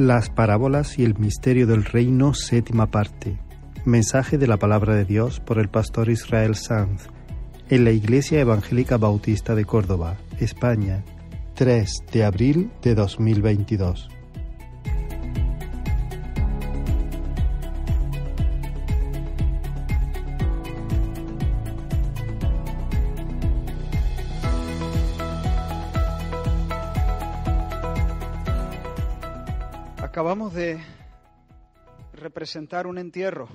Las parábolas y el misterio del reino, séptima parte. Mensaje de la palabra de Dios por el pastor Israel Sanz en la Iglesia Evangélica Bautista de Córdoba, España, 3 de abril de 2022. Representar un entierro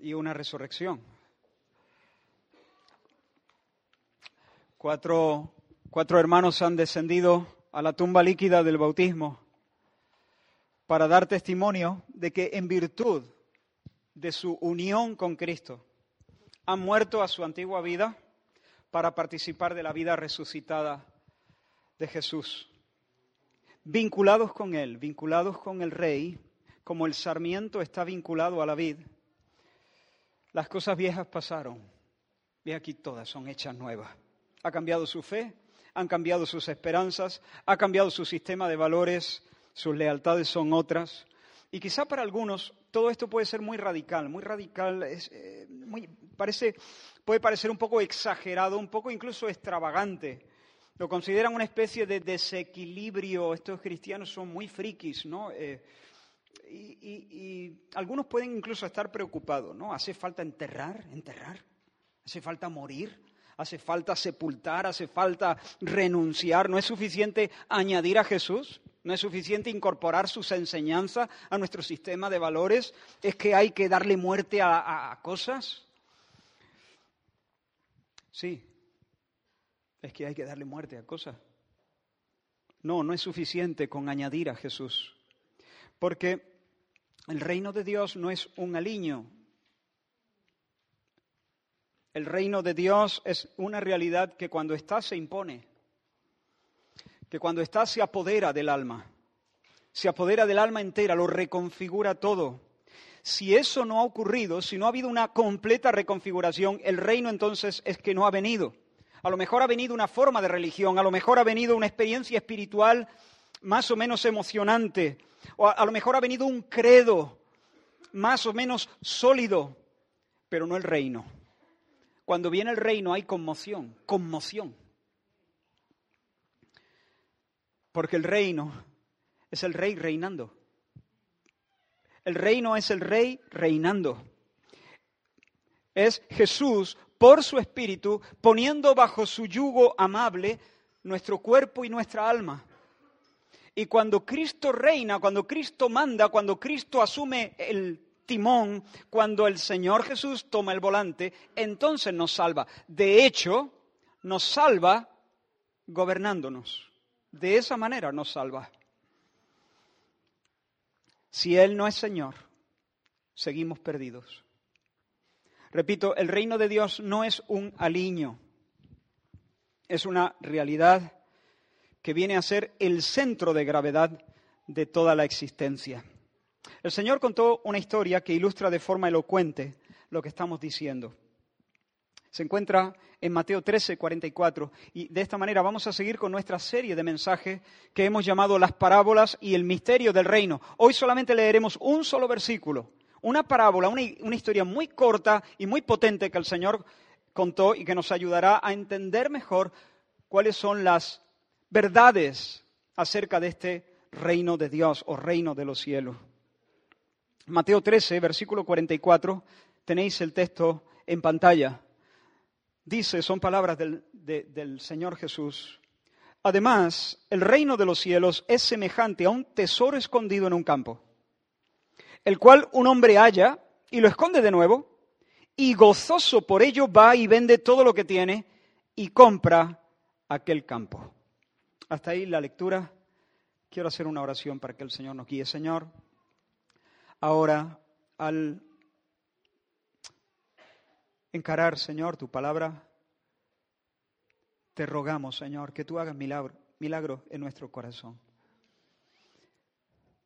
y una resurrección. Cuatro, cuatro hermanos han descendido a la tumba líquida del bautismo para dar testimonio de que en virtud de su unión con Cristo han muerto a su antigua vida para participar de la vida resucitada de Jesús vinculados con Él, vinculados con el Rey, como el sarmiento está vinculado a la vid, las cosas viejas pasaron y aquí todas son hechas nuevas. Ha cambiado su fe, han cambiado sus esperanzas, ha cambiado su sistema de valores, sus lealtades son otras. Y quizá para algunos todo esto puede ser muy radical, muy radical, es, eh, muy, parece, puede parecer un poco exagerado, un poco incluso extravagante. Lo consideran una especie de desequilibrio. Estos cristianos son muy frikis, ¿no? Eh, y, algunos pueden incluso estar preocupados, ¿no? ¿Hace falta enterrar, enterrar? ¿Hace falta morir? ¿Hace falta sepultar? ¿Hace falta renunciar? ¿No es suficiente añadir a Jesús? ¿No es suficiente incorporar sus enseñanzas a nuestro sistema de valores? ¿Es que hay que darle muerte a cosas? Sí, es que hay que darle muerte a cosas. No, no es suficiente con añadir a Jesús. Porque el reino de Dios no es un aliño. El reino de Dios es una realidad que cuando está se impone, que cuando está se apodera del alma, se apodera del alma entera, lo reconfigura todo. Si eso no ha ocurrido, si no ha habido una completa reconfiguración, el reino entonces es que no ha venido. A lo mejor ha venido una forma de religión, a lo mejor ha venido una experiencia espiritual más o menos emocionante, o a, lo mejor ha venido un credo más o menos sólido, pero no el reino. Cuando viene el reino hay conmoción, conmoción. Porque el reino es el rey reinando. El reino es el rey reinando. Es Jesús por su espíritu, poniendo bajo su yugo amable nuestro cuerpo y nuestra alma. Y cuando Cristo reina, cuando Cristo manda, cuando Cristo asume el timón, cuando el Señor Jesús toma el volante, entonces nos salva. De hecho, nos salva gobernándonos. De esa manera nos salva. Si Él no es Señor, seguimos perdidos. Repito, el reino de Dios no es un aliño, es una realidad que viene a ser el centro de gravedad de toda la existencia. El Señor contó una historia que ilustra de forma elocuente lo que estamos diciendo. Se encuentra en Mateo 13, 44. Y de esta manera vamos a seguir con nuestra serie de mensajes que hemos llamado las parábolas y el misterio del reino. Hoy solamente leeremos un solo versículo, una parábola, una, historia muy corta y muy potente que el Señor contó y que nos ayudará a entender mejor cuáles son las verdades acerca de este reino de Dios o reino de los cielos. Mateo 13, versículo 44, tenéis el texto en pantalla. Dice, son palabras del, del Señor Jesús. Además, el reino de los cielos es semejante a un tesoro escondido en un campo el cual un hombre halla y lo esconde de nuevo, y gozoso por ello va y vende todo lo que tiene y compra aquel campo. Hasta ahí la lectura. Quiero hacer una oración para que el Señor nos guíe. Señor, ahora al encarar, Señor, tu palabra, te rogamos, Señor, que tú hagas milagro, milagro en nuestro corazón.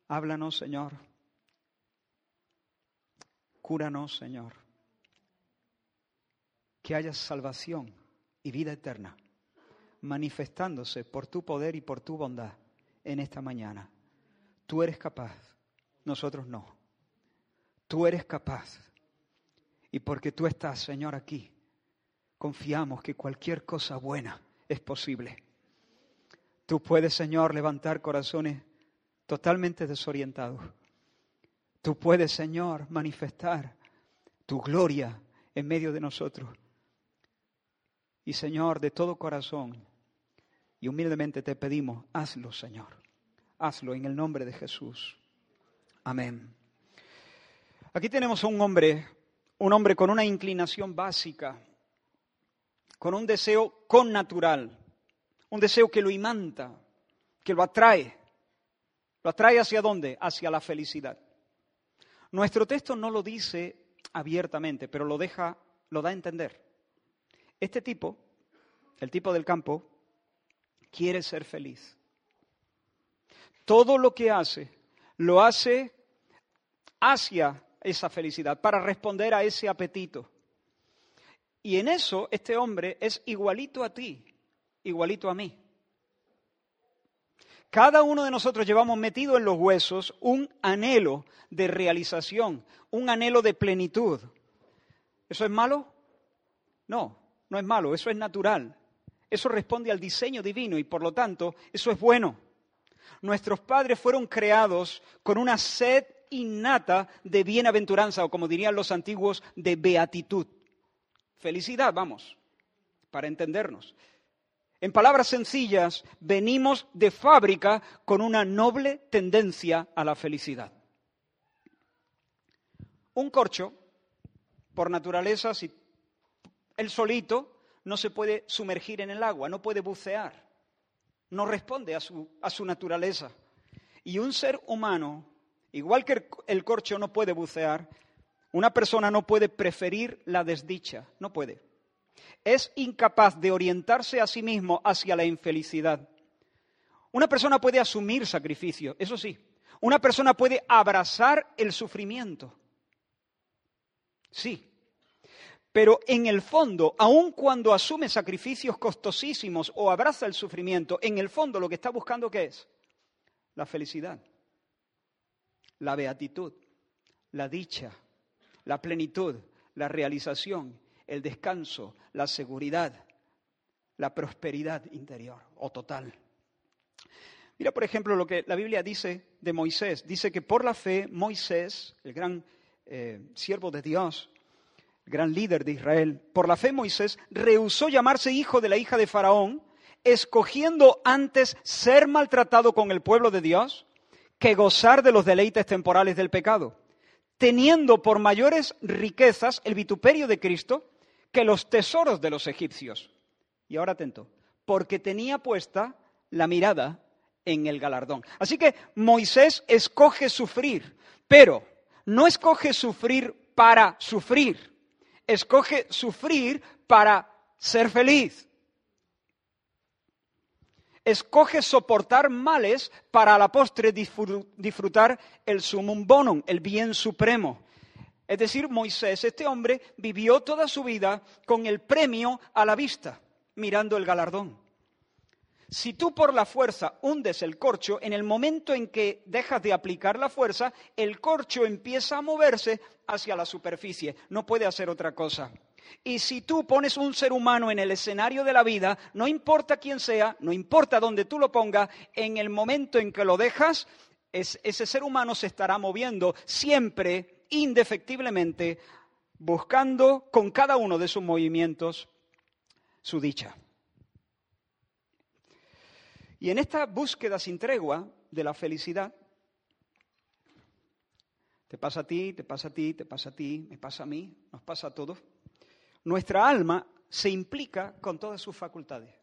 Háblanos, Señor Cúranos, Señor. Que haya salvación y vida eterna manifestándose por tu poder y por tu bondad en esta mañana. Tú eres capaz, nosotros no. Tú eres capaz. Y porque tú estás, Señor, aquí, confiamos que cualquier cosa buena es posible. Tú puedes, Señor, levantar corazones totalmente desorientados. Tú puedes, Señor, manifestar tu gloria en medio de nosotros. Y, Señor, de todo corazón y humildemente te pedimos, hazlo, Señor. Hazlo en el nombre de Jesús. Amén. Aquí tenemos a un hombre, un hombre con una inclinación básica, con un deseo connatural, un deseo que lo imanta, que lo atrae. ¿Lo atrae hacia dónde? Hacia la felicidad. Nuestro texto no lo dice abiertamente, pero lo deja, lo da a entender. Este tipo, el tipo del campo, quiere ser feliz. Todo lo que hace, lo hace hacia esa felicidad, para responder a ese apetito. Y en eso este hombre es igualito a ti, igualito a mí. Cada uno de nosotros llevamos metido en los huesos un anhelo de realización, un anhelo de plenitud. ¿Eso es malo? No, no es malo, eso es natural. Eso responde al diseño divino y por lo tanto eso es bueno. Nuestros padres fueron creados con una sed innata de bienaventuranza o como dirían los antiguos, de beatitud. Felicidad, vamos, para entendernos. En palabras sencillas, venimos de fábrica con una noble tendencia a la felicidad. Un corcho, por naturaleza, si él solito no se puede sumergir en el agua, no puede bucear, no responde a su, a su naturaleza. Y un ser humano, igual que el corcho no puede bucear, una persona no puede preferir la desdicha, no puede es incapaz de orientarse a sí mismo hacia la infelicidad. Una persona puede asumir sacrificio, eso sí. Una persona puede abrazar el sufrimiento. Sí. Pero en el fondo, aun cuando asume sacrificios costosísimos o abraza el sufrimiento, en el fondo lo que está buscando ¿qué es? La felicidad, la beatitud, la dicha, la plenitud, la realización el descanso, la seguridad, la prosperidad interior o total. Mira, por ejemplo, lo que la Biblia dice de Moisés. Dice que por la fe Moisés, el gran eh, siervo de Dios, gran líder de Israel, por la fe Moisés rehusó llamarse hijo de la hija de Faraón, escogiendo antes ser maltratado con el pueblo de Dios que gozar de los deleites temporales del pecado, teniendo por mayores riquezas el vituperio de Cristo que los tesoros de los egipcios. Y ahora atento, porque tenía puesta la mirada en el galardón. Así que Moisés escoge sufrir, pero no escoge sufrir para sufrir, escoge sufrir para ser feliz. Escoge soportar males para a la postre disfrutar el sumum bonum, el bien supremo. Es decir, Moisés, este hombre, vivió toda su vida con el premio a la vista, mirando el galardón. Si tú por la fuerza hundes el corcho, en el momento en que dejas de aplicar la fuerza, el corcho empieza a moverse hacia la superficie. No puede hacer otra cosa. Y si tú pones un ser humano en el escenario de la vida, no importa quién sea, no importa dónde tú lo pongas, en el momento en que lo dejas, ese ser humano se estará moviendo siempre indefectiblemente, buscando con cada uno de sus movimientos su dicha. Y en esta búsqueda sin tregua de la felicidad, te pasa a ti, te pasa a ti, te pasa a ti, me pasa a mí, nos pasa a todos, nuestra alma se implica con todas sus facultades.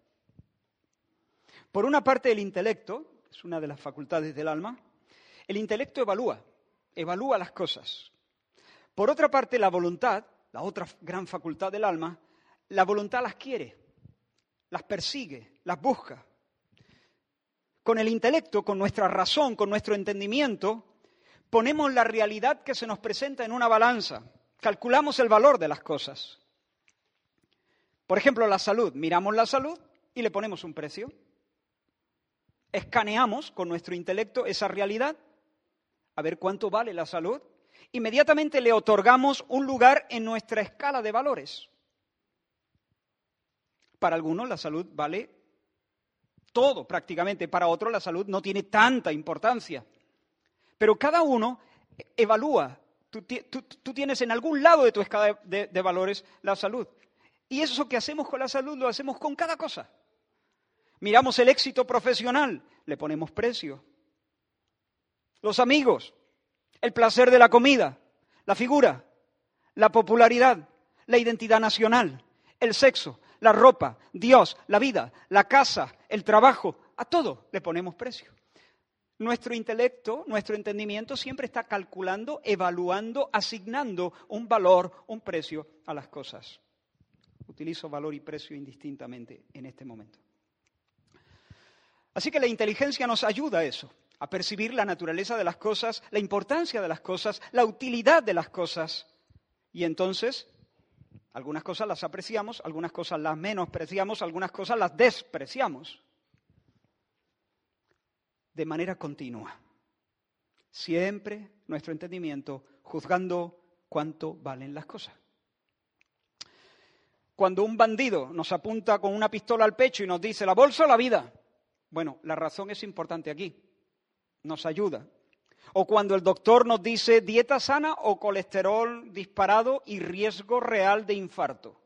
Por una parte, el intelecto, es una de las facultades del alma, el intelecto evalúa, evalúa las cosas, por otra parte, la voluntad, la otra gran facultad del alma, la voluntad las quiere, las persigue, las busca. Con el intelecto, con nuestra razón, con nuestro entendimiento, ponemos la realidad que se nos presenta en una balanza, calculamos el valor de las cosas. Por ejemplo, la salud. Miramos la salud y le ponemos un precio. Escaneamos con nuestro intelecto esa realidad a ver cuánto vale la salud, inmediatamente le otorgamos un lugar en nuestra escala de valores. Para algunos la salud vale todo prácticamente, para otros la salud no tiene tanta importancia. Pero cada uno evalúa, tú, tienes en algún lado de tu escala de valores la salud. Y eso que hacemos con la salud lo hacemos con cada cosa. Miramos el éxito profesional, le ponemos precio. Los amigos, el placer de la comida, la figura, la popularidad, la identidad nacional, el sexo, la ropa, Dios, la vida, la casa, el trabajo, a todo le ponemos precio. Nuestro intelecto, nuestro entendimiento siempre está calculando, evaluando, asignando un valor, un precio a las cosas. Utilizo valor y precio indistintamente en este momento. Así que la inteligencia nos ayuda a eso, a percibir la naturaleza de las cosas, la importancia de las cosas, la utilidad de las cosas. Y entonces, algunas cosas las apreciamos, algunas cosas las menospreciamos, algunas cosas las despreciamos. De manera continua. Siempre nuestro entendimiento juzgando cuánto valen las cosas. Cuando un bandido nos apunta con una pistola al pecho y nos dice la bolsa o la vida, bueno, la razón es importante aquí. Nos ayuda. O cuando el doctor nos dice dieta sana o colesterol disparado y riesgo real de infarto.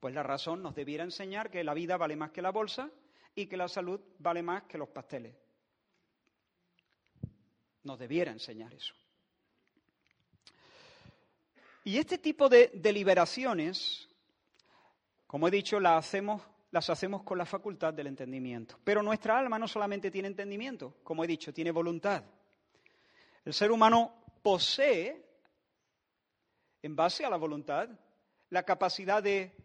Pues la razón nos debiera enseñar que la vida vale más que la bolsa y que la salud vale más que los pasteles. Nos debiera enseñar eso. Y este tipo de deliberaciones, como he dicho, las hacemos las hacemos con la facultad del entendimiento. Pero nuestra alma no solamente tiene entendimiento, como he dicho, tiene voluntad. El ser humano posee, en base a la voluntad, la capacidad de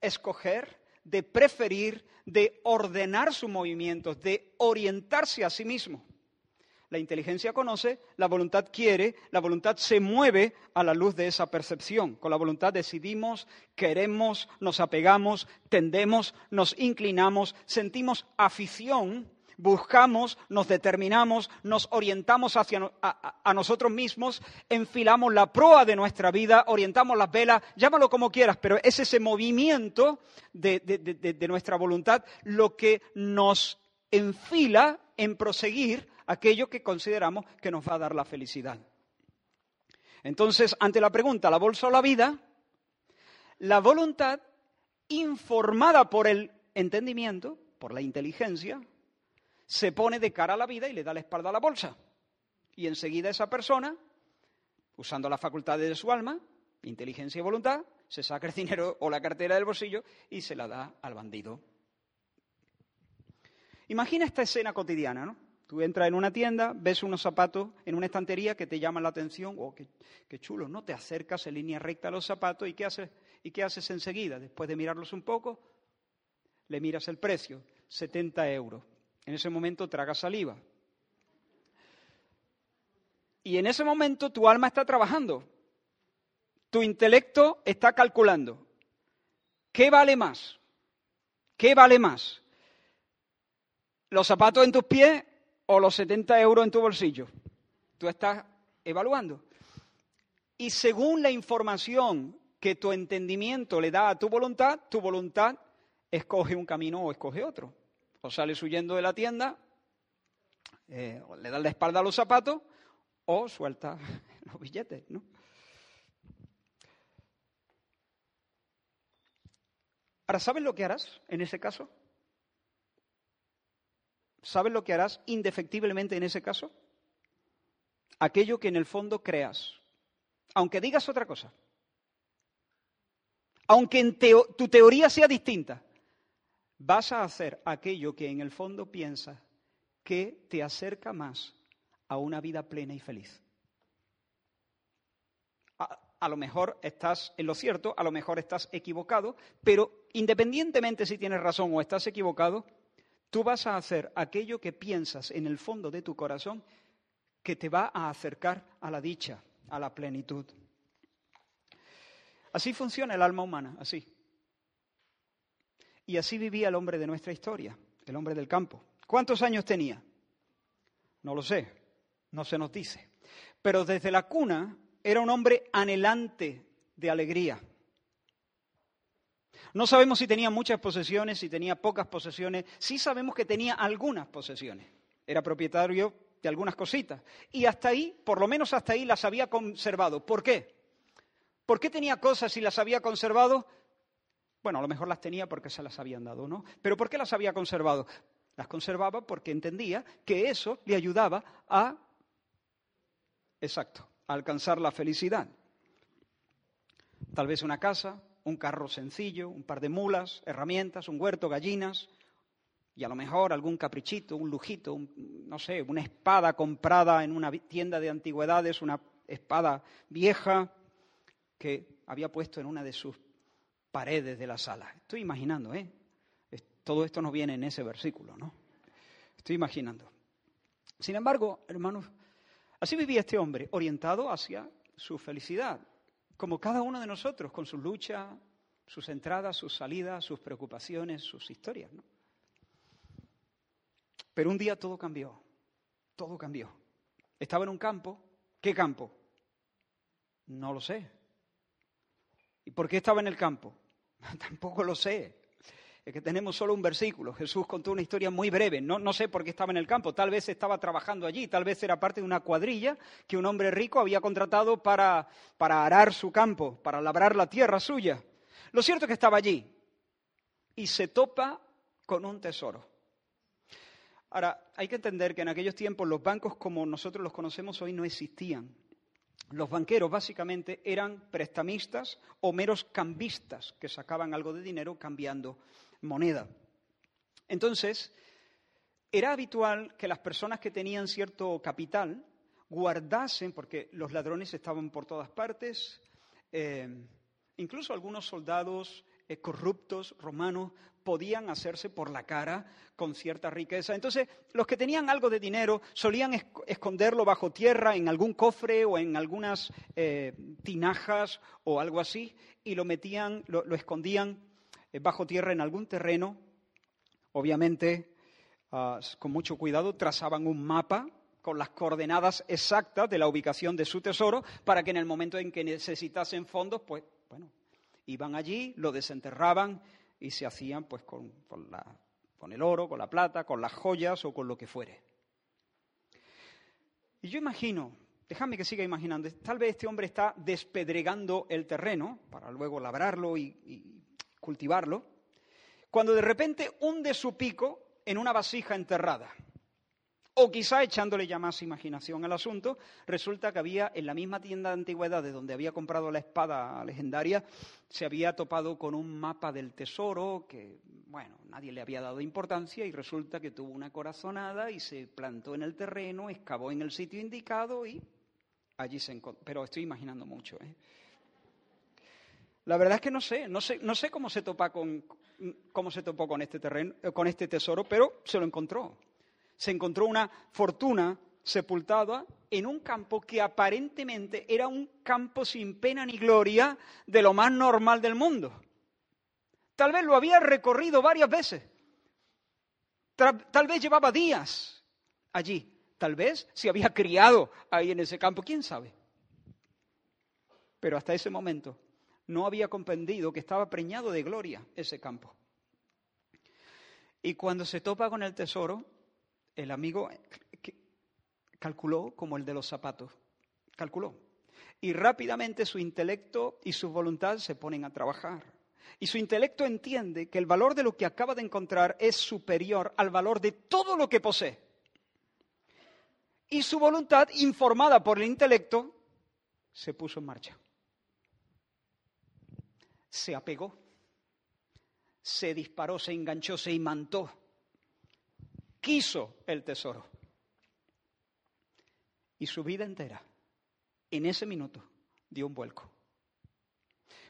escoger, de preferir, de ordenar sus movimientos, de orientarse a sí mismo. La inteligencia conoce, la voluntad quiere, la voluntad se mueve a la luz de esa percepción. Con la voluntad decidimos, queremos, nos apegamos, tendemos, nos inclinamos, sentimos afición, buscamos, nos determinamos, nos orientamos hacia a, nosotros mismos, enfilamos la proa de nuestra vida, orientamos las velas, llámalo como quieras, pero es ese movimiento de nuestra voluntad lo que nos enfila en proseguir aquello que consideramos que nos va a dar la felicidad. Entonces, ante la pregunta, ¿la bolsa o la vida? La voluntad, informada por el entendimiento, por la inteligencia, se pone de cara a la vida y le da la espalda a la bolsa. Y enseguida esa persona, usando las facultades de su alma, inteligencia y voluntad, se saca el dinero o la cartera del bolsillo y se la da al bandido. Imagina esta escena cotidiana, ¿no? Tú entras en una tienda, ves unos zapatos en una estantería que te llaman la atención, oh, qué, chulo, ¿no? Te acercas en línea recta a los zapatos y ¿qué, haces, ¿y qué haces enseguida? Después de mirarlos un poco, le miras el precio, 70 euros. En ese momento tragas saliva. Y en ese momento tu alma está trabajando. Tu intelecto está calculando. ¿Qué vale más? ¿Qué vale más? ¿Los zapatos en tus pies o los 70 euros en tu bolsillo. Tú estás evaluando. Y según la información que tu entendimiento le da a tu voluntad, tu voluntad escoge un camino o escoge otro. O sales huyendo de la tienda, eh, le das la espalda a los zapatos o suelta los billetes, ¿no? Ahora, ¿sabes lo que harás en ese caso? ¿Sabes lo que harás indefectiblemente en ese caso? Aquello que en el fondo creas, aunque digas otra cosa, aunque tu teoría sea distinta, vas a hacer aquello que en el fondo piensas que te acerca más a una vida plena y feliz. A, a, lo mejor estás en lo cierto, a lo mejor estás equivocado, pero independientemente si tienes razón o estás equivocado, Tú vas a hacer aquello que piensas en el fondo de tu corazón que te va a acercar a la dicha, a la plenitud. Así funciona el alma humana, así. Y así vivía el hombre de nuestra historia, el hombre del campo. ¿Cuántos años tenía? No lo sé. No se nos dice. Pero desde la cuna era un hombre anhelante de alegría. No sabemos si tenía muchas posesiones, si tenía pocas posesiones. Sí sabemos que tenía algunas posesiones. Era propietario de algunas cositas. Y hasta ahí, por lo menos hasta ahí, las había conservado. ¿Por qué? ¿Por qué tenía cosas y las había conservado? Bueno, a lo mejor las tenía porque se las habían dado, ¿no? Pero ¿por qué las había conservado? Las conservaba porque entendía que eso le ayudaba a, exacto, a alcanzar la felicidad. Tal vez una casa, un carro sencillo, un par de mulas, herramientas, un huerto, gallinas, y a lo mejor algún caprichito, un lujito, no sé, una espada comprada en una tienda de antigüedades, una espada vieja que había puesto en una de sus paredes de la sala. Estoy imaginando, ¿eh? Todo esto no viene en ese versículo, ¿no? Estoy imaginando. Sin embargo, hermanos, así vivía este hombre, orientado hacia su felicidad, como cada uno de nosotros, con su lucha, sus entradas, sus salidas, sus preocupaciones, sus historias, ¿no? Pero un día todo cambió, todo cambió. Estaba en un campo, ¿qué campo? No lo sé. ¿Y por qué estaba en el campo? Tampoco lo sé. Es que tenemos solo un versículo. Jesús contó una historia muy breve. No, no, sé por qué estaba en el campo. Tal vez estaba trabajando allí. Tal vez era parte de una cuadrilla que un hombre rico había contratado para, para arar su campo, para labrar la tierra suya. Lo cierto es que estaba allí y se topa con un tesoro. Ahora, hay que entender que en aquellos tiempos los bancos como nosotros los conocemos hoy no existían. Los banqueros básicamente eran prestamistas o meros cambistas que sacaban algo de dinero cambiando moneda. Entonces, era habitual que las personas que tenían cierto capital guardasen, porque los ladrones estaban por todas partes, eh, incluso algunos soldados eh, corruptos romanos podían hacerse por la cara con cierta riqueza. Entonces, los que tenían algo de dinero solían esconderlo bajo tierra en algún cofre o en algunas eh, tinajas o algo así, y lo metían, lo, escondían eh, bajo tierra en algún terreno. Obviamente, ah, con mucho cuidado, trazaban un mapa con las coordenadas exactas de la ubicación de su tesoro para que en el momento en que necesitasen fondos, pues, bueno, iban allí, lo desenterraban y se hacían pues con, con el oro, con la plata, con las joyas o con lo que fuere. Y yo imagino, déjame que siga imaginando, tal vez este hombre está despedregando el terreno para luego labrarlo y cultivarlo, cuando de repente hunde su pico en una vasija enterrada. O quizá echándole ya más imaginación al asunto, resulta que había en la misma tienda de antigüedades donde había comprado la espada legendaria, se había topado con un mapa del tesoro que, bueno, nadie le había dado importancia y resulta que tuvo una corazonada y se plantó en el terreno, excavó en el sitio indicado y allí se encontró. Pero estoy imaginando mucho, ¿eh? La verdad es que no sé, no sé, no sé cómo se topa con se topó con este terreno, con este tesoro, pero se lo encontró se encontró una fortuna sepultada en un campo que aparentemente era un campo sin pena ni gloria de lo más normal del mundo. Tal vez lo había recorrido varias veces. Tal, vez llevaba días allí. Tal vez se había criado ahí en ese campo. ¿Quién sabe? Pero hasta ese momento no había comprendido que estaba preñado de gloria ese campo. Y cuando se topa con el tesoro, el amigo calculó como el de los zapatos, calculó. Y rápidamente su intelecto y su voluntad se ponen a trabajar. Y su intelecto entiende que el valor de lo que acaba de encontrar es superior al valor de todo lo que posee. Y su voluntad, informada por el intelecto, se puso en marcha. Se apegó, se disparó, se enganchó, se imantó quiso el tesoro. Y su vida entera, en ese minuto, dio un vuelco.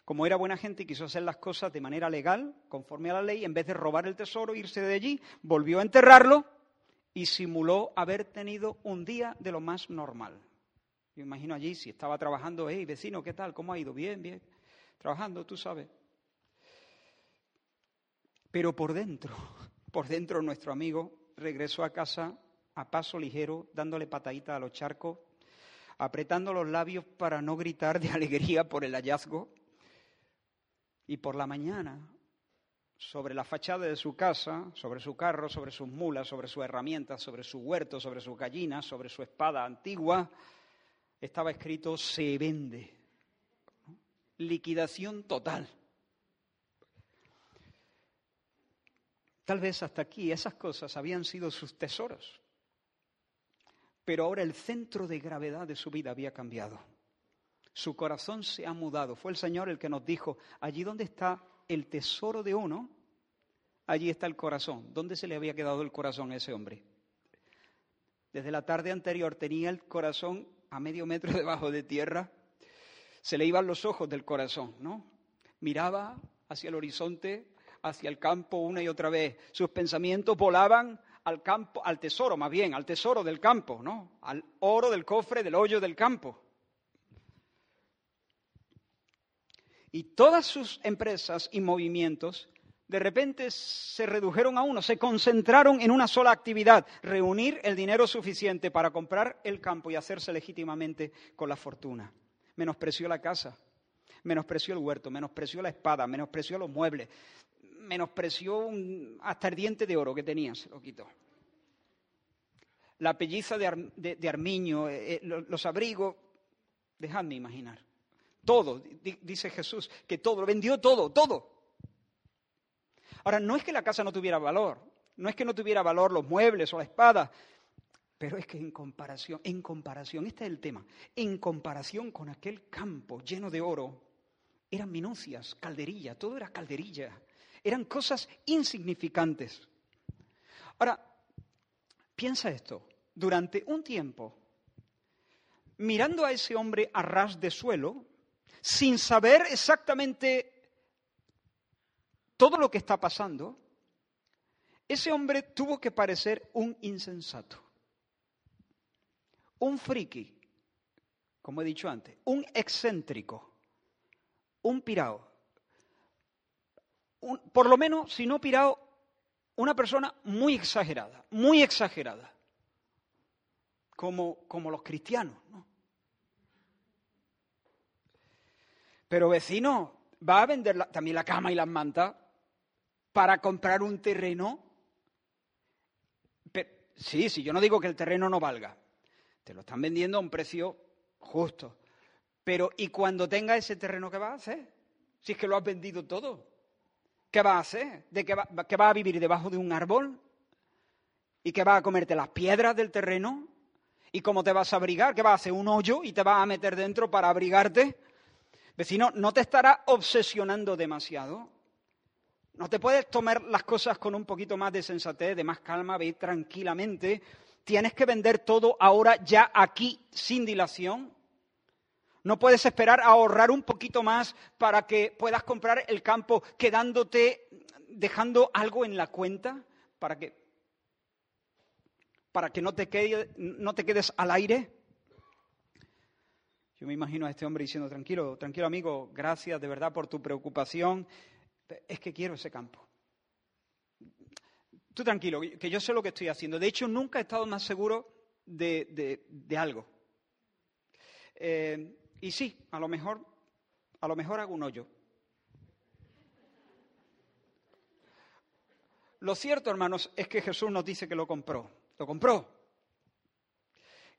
Como era buena gente y quiso hacer las cosas de manera legal, conforme a la ley, en vez de robar el tesoro, irse de allí, volvió a enterrarlo y simuló haber tenido un día de lo más normal. Yo imagino allí, si estaba trabajando, hey, vecino, ¿qué tal? ¿Cómo ha ido? Bien, bien. Trabajando, tú sabes. Pero por dentro, por dentro nuestro amigo regresó a casa a paso ligero, dándole patadita a los charcos, apretando los labios para no gritar de alegría por el hallazgo. Y por la mañana, sobre la fachada de su casa, sobre su carro, sobre sus mulas, sobre sus herramientas, sobre su huerto, sobre sus gallinas, sobre su espada antigua, estaba escrito se vende. Liquidación total. Tal vez hasta aquí esas cosas habían sido sus tesoros, pero ahora el centro de gravedad de su vida había cambiado. Su corazón se ha mudado. Fue el Señor el que nos dijo, allí donde está el tesoro de uno, allí está el corazón. ¿Dónde se le había quedado el corazón a ese hombre? Desde la tarde anterior tenía el corazón a medio metro debajo de tierra. Se le iban los ojos del corazón, ¿no? Miraba hacia el horizonte, hacia el campo una y otra vez. Sus pensamientos volaban al campo, al tesoro más bien, al tesoro del campo, ¿no? Al oro del cofre del hoyo del campo. Y todas sus empresas y movimientos de repente se redujeron a uno, se concentraron en una sola actividad, reunir el dinero suficiente para comprar el campo y hacerse legítimamente con la fortuna. Menospreció la casa, menospreció el huerto, menospreció la espada, menospreció los muebles, menospreció hasta el diente de oro que tenía, se lo quitó. La pelliza de, armiño, eh, eh, los abrigos, dejadme imaginar. Todo, dice Jesús, que todo, lo vendió todo, todo. Ahora, no es que la casa no tuviera valor, no es que no tuviera valor los muebles o la espada, pero es que en comparación, en comparación, este es el tema, en comparación con aquel campo lleno de oro, eran minucias, calderilla, todo era calderilla, eran cosas insignificantes. Ahora, piensa esto, durante un tiempo, mirando a ese hombre a ras de suelo, sin saber exactamente todo lo que está pasando, ese hombre tuvo que parecer un insensato, un friki, como he dicho antes, un excéntrico, un pirao. por lo menos, si no pirao, una persona muy exagerada, muy exagerada, como, como los cristianos. ¿no? Pero vecino, ¿va a vender también la cama y las mantas para comprar un terreno? sí, sí, yo no digo que el terreno no valga. Te lo están vendiendo a un precio justo. Pero ¿y cuando tenga ese terreno qué va a hacer? Si es que lo has vendido todo. ¿Qué va a hacer? ¿De qué va, que va a vivir debajo de un árbol? ¿Y que va a comerte las piedras del terreno? ¿Y cómo te vas a abrigar? ¿Que va a hacer un hoyo y te vas a meter dentro para abrigarte? Vecino, ¿no te estará obsesionando demasiado? ¿No te puedes tomar las cosas con un poquito más de sensatez, de más calma, ve tranquilamente? ¿Tienes que vender todo ahora, ya aquí, sin dilación? ¿No puedes esperar a ahorrar un poquito más para que puedas comprar el campo quedándote, dejando algo en la cuenta? Para que, para que no, te no te quedes al aire. Yo me imagino a este hombre diciendo, tranquilo, tranquilo amigo, gracias de verdad por tu preocupación, es que quiero ese campo. Tú tranquilo, que yo sé lo que estoy haciendo. De hecho, nunca he estado más seguro de, algo. Eh, y sí, a lo mejor, a lo mejor hago un hoyo. Lo cierto, hermanos, es que Jesús nos dice que lo compró. Lo compró.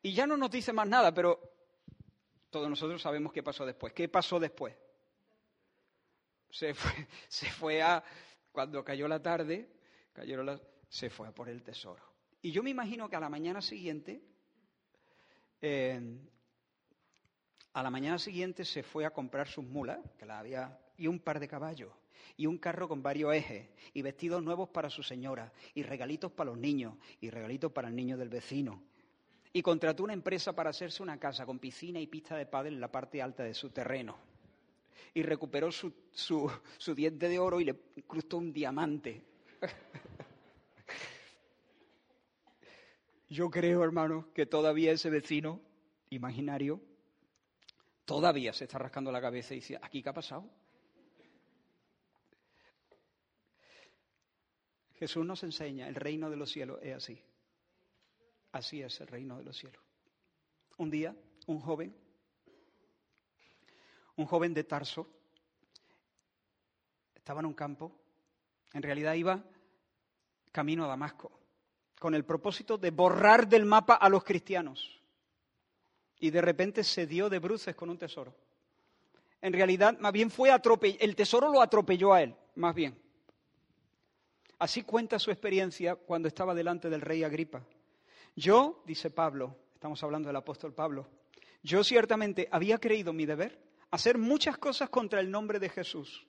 Y ya no nos dice más nada, pero todos nosotros sabemos qué pasó después. ¿Qué pasó después? Se fue, se fue a, cuando cayó la tarde, cayó la, se fue a por el tesoro. Y yo me imagino que a la mañana siguiente, eh, a la mañana siguiente se fue a comprar sus mulas, que la había, y un par de caballos, y un carro con varios ejes, y vestidos nuevos para su señora, y regalitos para los niños, y regalitos para el niño del vecino, y contrató una empresa para hacerse una casa con piscina y pista de pádel en la parte alta de su terreno. Y recuperó su, su diente de oro y le incrustó un diamante. Yo creo, hermano, que todavía ese vecino imaginario todavía se está rascando la cabeza y dice, ¿aquí qué ha pasado? Jesús nos enseña, el reino de los cielos es así. Así es el reino de los cielos. Un día, un joven, un joven de Tarso, estaba en un campo, en realidad iba camino a Damasco, con el propósito de borrar del mapa a los cristianos. Y de repente se dio de bruces con un tesoro. En realidad, más bien fue atropellado, el tesoro lo atropelló a él, más bien. Así cuenta su experiencia cuando estaba delante del rey Agripa. Yo, dice Pablo, estamos hablando del apóstol Pablo, yo ciertamente había creído mi deber hacer muchas cosas contra el nombre de Jesús.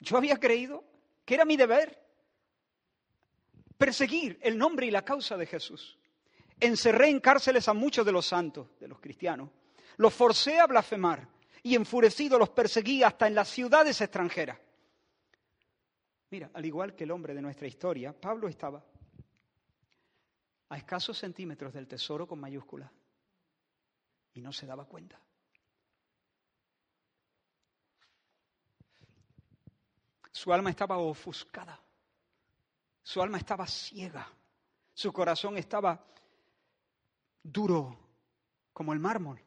Yo había creído que era mi deber perseguir el nombre y la causa de Jesús. Encerré en cárceles a muchos de los santos, de los cristianos. Los forcé a blasfemar y enfurecido los perseguí hasta en las ciudades extranjeras. Mira, al igual que el hombre de nuestra historia, Pablo estaba a escasos centímetros del tesoro con mayúscula y no se daba cuenta. Su alma estaba ofuscada, su alma estaba ciega, su corazón estaba duro como el mármol.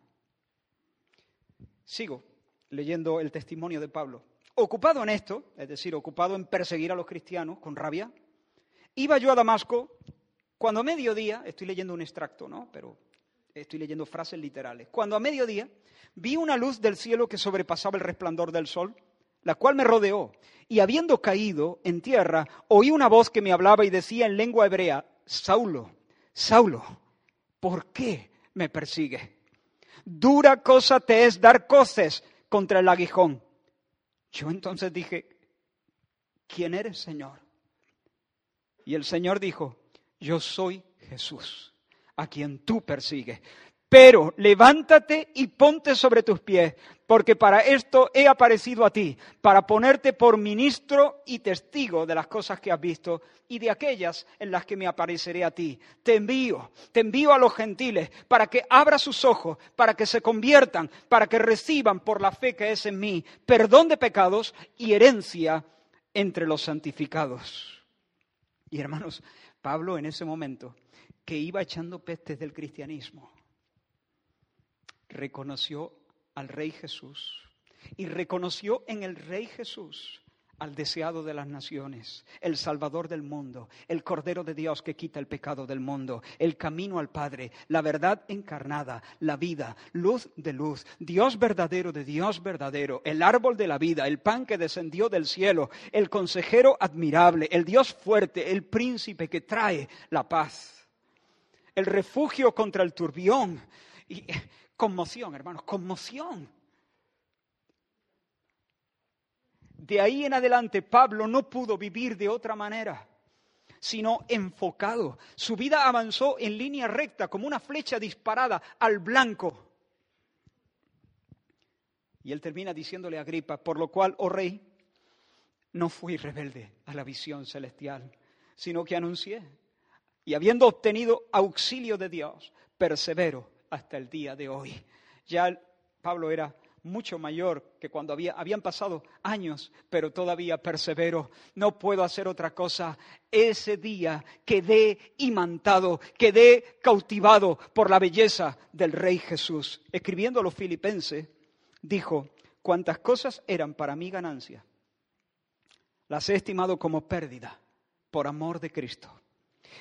Sigo leyendo el testimonio de Pablo. Ocupado en esto, es decir, ocupado en perseguir a los cristianos con rabia, iba yo a Damasco cuando a mediodía, estoy leyendo un extracto, ¿no? Pero estoy leyendo frases literales. Cuando a mediodía vi una luz del cielo que sobrepasaba el resplandor del sol, la cual me rodeó, y habiendo caído en tierra, oí una voz que me hablaba y decía en lengua hebrea, Saulo, Saulo, ¿por qué me persigues? Dura cosa te es dar coces contra el aguijón. Yo entonces dije, ¿quién eres, Señor? Y el Señor dijo, yo soy Jesús, a quien tú persigues. Pero levántate y ponte sobre tus pies, porque para esto he aparecido a ti, para ponerte por ministro y testigo de las cosas que has visto y de aquellas en las que me apareceré a ti. Te envío, te envío a los gentiles, para que abra sus ojos, para que se conviertan, para que reciban por la fe que es en mí perdón de pecados y herencia entre los santificados. Y hermanos, Pablo en ese momento, que iba echando pestes del cristianismo, reconoció al Rey Jesús y reconoció en el Rey Jesús al deseado de las naciones, el Salvador del mundo, el Cordero de Dios que quita el pecado del mundo, el camino al Padre, la verdad encarnada, la vida, luz de luz, Dios verdadero de Dios verdadero, el árbol de la vida, el pan que descendió del cielo, el consejero admirable, el Dios fuerte, el príncipe que trae la paz, el refugio contra el turbión. Y, conmoción, hermanos, conmoción De ahí en adelante Pablo no pudo vivir de otra manera, sino enfocado. Su vida avanzó en línea recta, como una flecha disparada al blanco. Y él termina diciéndole a Agripa, por lo cual, oh rey, no fui rebelde a la visión celestial, sino que anuncié. Y habiendo obtenido auxilio de Dios, persevero hasta el día de hoy. Ya Pablo era mucho mayor que cuando había, habían pasado años, pero todavía persevero. No puedo hacer otra cosa. Ese día quedé imantado, quedé cautivado por la belleza del Rey Jesús. Escribiendo a los filipenses, dijo, cuantas cosas eran para mí ganancia, las he estimado como pérdida por amor de Cristo.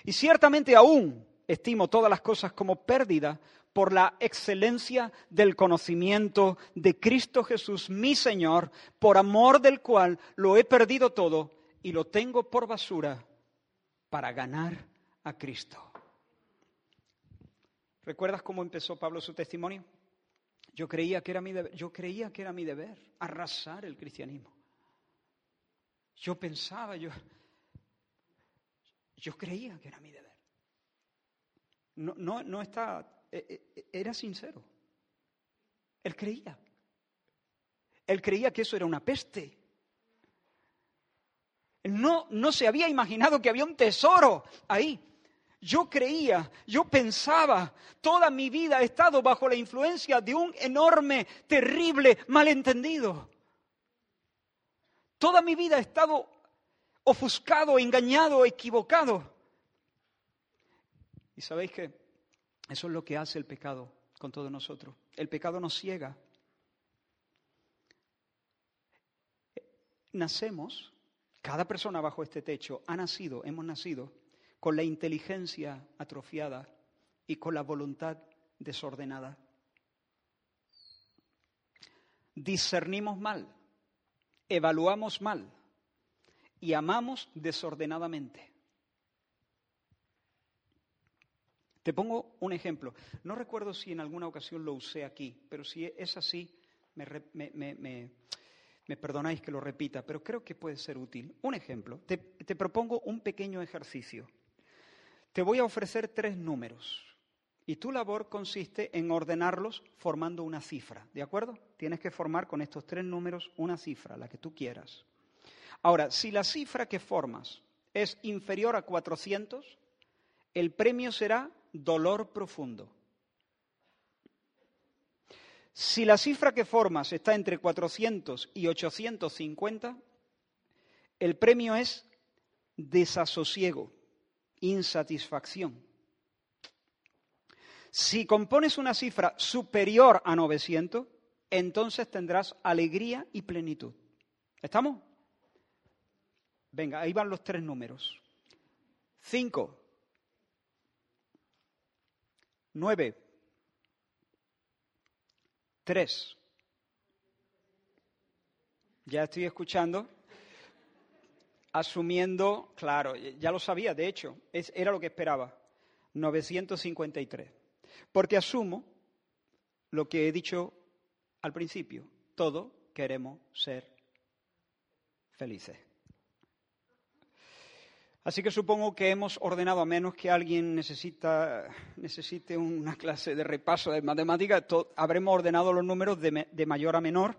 Y ciertamente aún estimo todas las cosas como pérdida por la excelencia del conocimiento de Cristo Jesús, mi Señor, por amor del cual lo he perdido todo y lo tengo por basura para ganar a Cristo. ¿Recuerdas cómo empezó Pablo su testimonio? Yo creía que era mi deber, yo creía que era mi deber arrasar el cristianismo. Yo pensaba, yo, yo creía que era mi deber. No, no, no está era sincero. Él creía. Él creía que eso era una peste. No, no se había imaginado que había un tesoro ahí. Yo creía, yo pensaba, toda mi vida he estado bajo la influencia de un enorme, terrible malentendido. Toda mi vida he estado ofuscado, engañado, equivocado. Y sabéis que eso es lo que hace el pecado con todos nosotros. El pecado nos ciega. Nacemos, cada persona bajo este techo ha nacido, hemos nacido con la inteligencia atrofiada y con la voluntad desordenada. Discernimos mal, evaluamos mal y amamos desordenadamente. Te pongo un ejemplo. No recuerdo si en alguna ocasión lo usé aquí, pero si es así, me, perdonáis que lo repita, pero creo que puede ser útil. Un ejemplo. Te, te propongo un pequeño ejercicio. Te voy a ofrecer tres números y tu labor consiste en ordenarlos formando una cifra, ¿de acuerdo? Tienes que formar con estos tres números una cifra, la que tú quieras. Ahora, si la cifra que formas es inferior a 400, el premio será dolor profundo. Si la cifra que formas está entre 400 y 850, el premio es desasosiego, insatisfacción. Si compones una cifra superior a 900, entonces tendrás alegría y plenitud. ¿Estamos? Venga, ahí van los tres números. Cinco, Nueve. Tres. Ya estoy escuchando, asumiendo, claro, ya lo sabía, de hecho, era lo que esperaba, 953. Porque asumo lo que he dicho al principio, todos queremos ser felices. Así que supongo que hemos ordenado, a menos que alguien necesita, necesite una clase de repaso de matemáticas, habremos ordenado los números de, mayor a menor,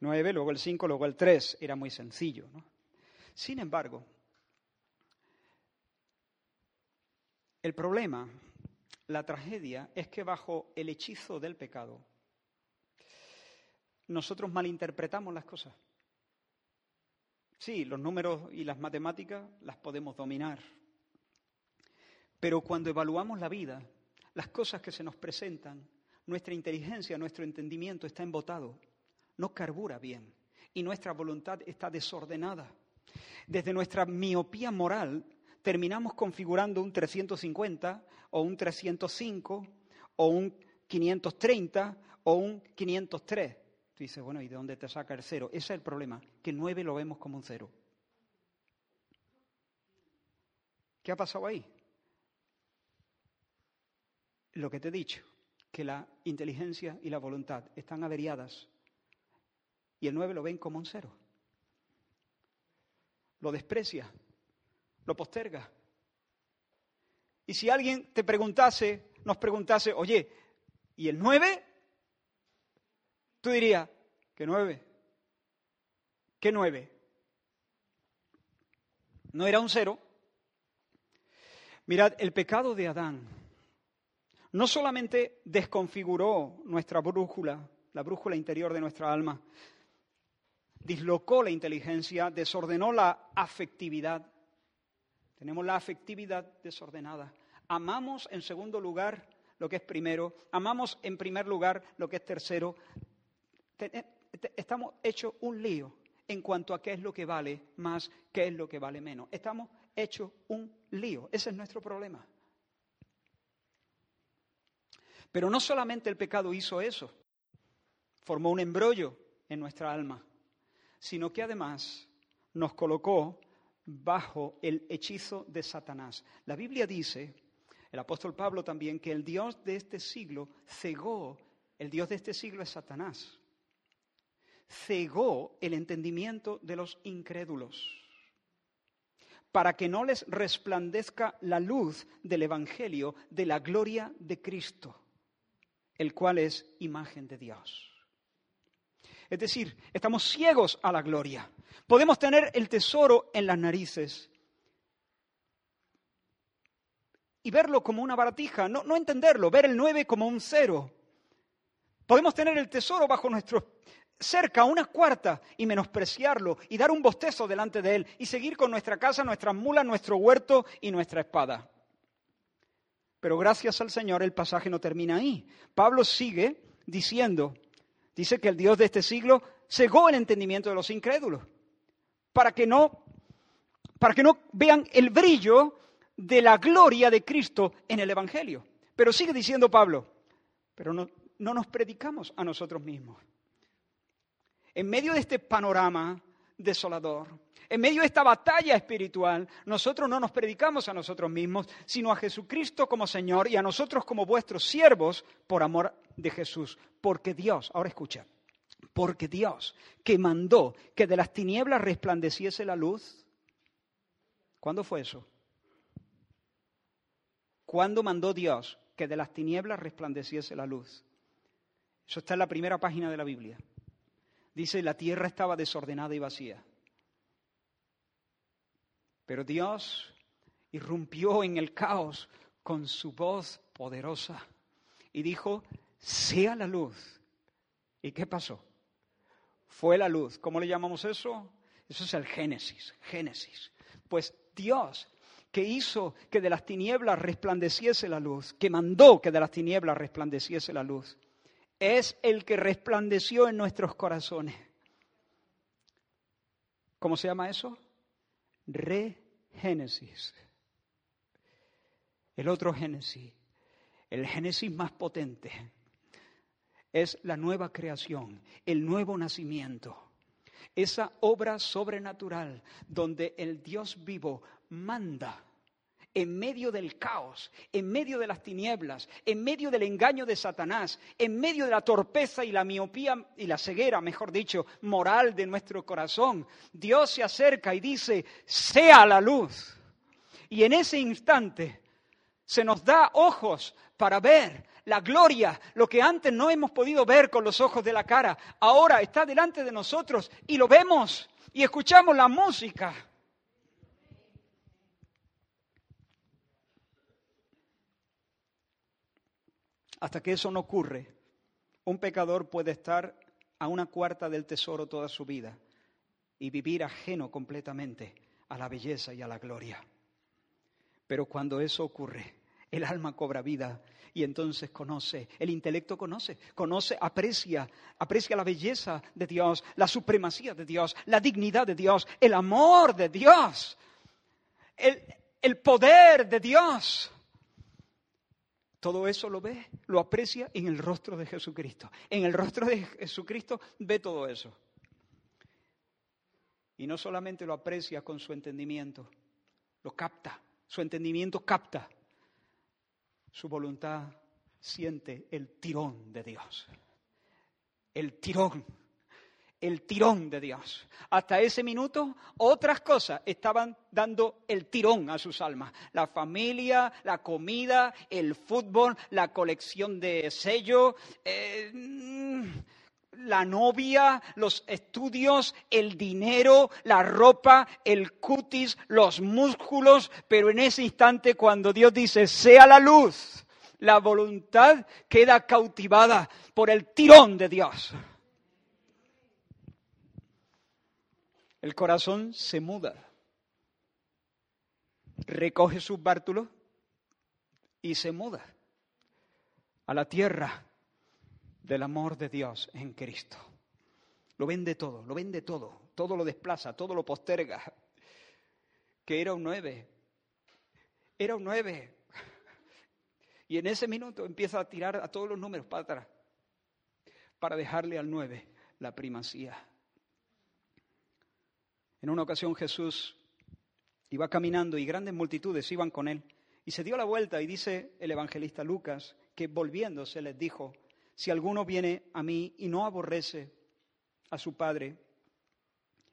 9, luego el 5, luego el 3. Era muy sencillo. Sin embargo, el problema, la tragedia, es que bajo el hechizo del pecado, nosotros malinterpretamos las cosas. Sí, los números y las matemáticas las podemos dominar. Pero cuando evaluamos la vida, las cosas que se nos presentan, nuestra inteligencia, nuestro entendimiento está embotado, no carbura bien y nuestra voluntad está desordenada. Desde nuestra miopía moral terminamos configurando un 350 o un 305 o un 530 o un 503. Tú dices, bueno, ¿y de dónde te saca el cero? Ese es el problema, que nueve lo vemos como un cero. ¿Qué ha pasado ahí? Lo que te he dicho, que la inteligencia y la voluntad están averiadas y el nueve lo ven como un cero. Lo desprecia, lo posterga. Y si alguien te preguntase, nos preguntase, oye, ¿y el nueve? Tú dirías, ¿qué nueve? ¿Qué nueve? ¿No era un cero? Mirad, el pecado de Adán no solamente desconfiguró nuestra brújula, la brújula interior de nuestra alma, dislocó la inteligencia, desordenó la afectividad. Tenemos la afectividad desordenada. Amamos en segundo lugar lo que es primero, amamos en primer lugar lo que es tercero, estamos hechos un lío en cuanto a qué es lo que vale más, qué es lo que vale menos. Estamos hechos un lío. Ese es nuestro problema. Pero no solamente el pecado hizo eso, formó un embrollo en nuestra alma, sino que además nos colocó bajo el hechizo de Satanás. La Biblia dice, el apóstol Pablo también, que el Dios de este siglo cegó, el Dios de este siglo es Satanás cegó el entendimiento de los incrédulos para que no les resplandezca la luz del Evangelio de la gloria de Cristo, el cual es imagen de Dios. Es decir, estamos ciegos a la gloria. Podemos tener el tesoro en las narices y verlo como una baratija, no, entenderlo, ver el 9 como un cero. Podemos tener el tesoro bajo nuestros cerca una cuarta y menospreciarlo y dar un bostezo delante de él y seguir con nuestra casa, nuestras mulas, nuestro huerto y nuestra espada. Pero gracias al Señor el pasaje no termina ahí. Pablo sigue diciendo, dice que el Dios de este siglo cegó el entendimiento de los incrédulos para que no para que no vean el brillo de la gloria de Cristo en el evangelio. Pero sigue diciendo Pablo, pero no, no nos predicamos a nosotros mismos. En medio de este panorama desolador, en medio de esta batalla espiritual, nosotros no nos predicamos a nosotros mismos, sino a Jesucristo como Señor y a nosotros como vuestros siervos por amor de Jesús. Porque Dios, ahora escucha, porque Dios que mandó que de las tinieblas resplandeciese la luz, ¿cuándo fue eso? ¿Cuándo mandó Dios que de las tinieblas resplandeciese la luz? Eso está en la primera página de la Biblia. Dice, la tierra estaba desordenada y vacía. Pero Dios irrumpió en el caos con su voz poderosa y dijo, sea la luz. ¿Y qué pasó? Fue la luz. ¿Cómo le llamamos eso? Eso es el Génesis, Génesis. Pues Dios que hizo que de las tinieblas resplandeciese la luz, que mandó que de las tinieblas resplandeciese la luz, es el que resplandeció en nuestros corazones. ¿Cómo se llama eso? Regénesis. El otro Génesis, el Génesis más potente, es la nueva creación, el nuevo nacimiento. Esa obra sobrenatural donde el Dios vivo manda en medio del caos, en medio de las tinieblas, en medio del engaño de Satanás, en medio de la torpeza y la miopía y la ceguera, mejor dicho, moral de nuestro corazón, Dios se acerca y dice, sea la luz. Y en ese instante se nos da ojos para ver la gloria, lo que antes no hemos podido ver con los ojos de la cara, ahora está delante de nosotros y lo vemos y escuchamos la música Hasta que eso no ocurre, un pecador puede estar a una cuarta del tesoro toda su vida y vivir ajeno completamente a la belleza y a la gloria. Pero cuando eso ocurre, el alma cobra vida y entonces conoce, el intelecto conoce, conoce, aprecia, aprecia la belleza de Dios, la supremacía de Dios, la dignidad de Dios, el amor de Dios, el, el poder de Dios. Todo eso lo ve, lo aprecia en el rostro de Jesucristo. En el rostro de Jesucristo ve todo eso. Y no solamente lo aprecia con su entendimiento, lo capta. Su entendimiento capta. Su voluntad siente el tirón de Dios. El tirón el tirón de Dios. Hasta ese minuto otras cosas estaban dando el tirón a sus almas. La familia, la comida, el fútbol, la colección de sellos, eh, la novia, los estudios, el dinero, la ropa, el cutis, los músculos. Pero en ese instante cuando Dios dice, sea la luz, la voluntad queda cautivada por el tirón de Dios. El corazón se muda, recoge sus bártulos y se muda a la tierra del amor de Dios en Cristo. Lo vende todo, lo vende todo, todo lo desplaza, todo lo posterga. Que era un nueve, era un nueve. Y en ese minuto empieza a tirar a todos los números para atrás, para dejarle al nueve la primacía. En una ocasión Jesús iba caminando y grandes multitudes iban con él. Y se dio la vuelta y dice el evangelista Lucas que volviéndose les dijo, si alguno viene a mí y no aborrece a su padre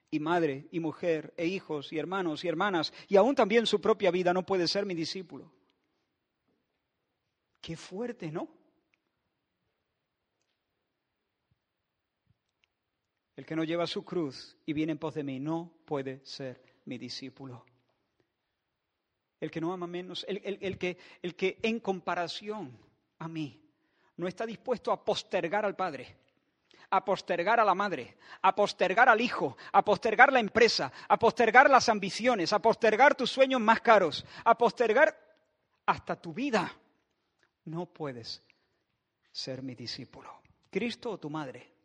y madre y mujer e hijos y hermanos y hermanas y aún también su propia vida, no puede ser mi discípulo. Qué fuerte, ¿no? El que no lleva su cruz y viene en pos de mí no puede ser mi discípulo. El que no ama menos, el, que, el que en comparación a mí no está dispuesto a postergar al Padre, a postergar a la madre, a postergar al hijo, a postergar la empresa, a postergar las ambiciones, a postergar tus sueños más caros, a postergar hasta tu vida no puedes ser mi discípulo. Cristo o tu madre.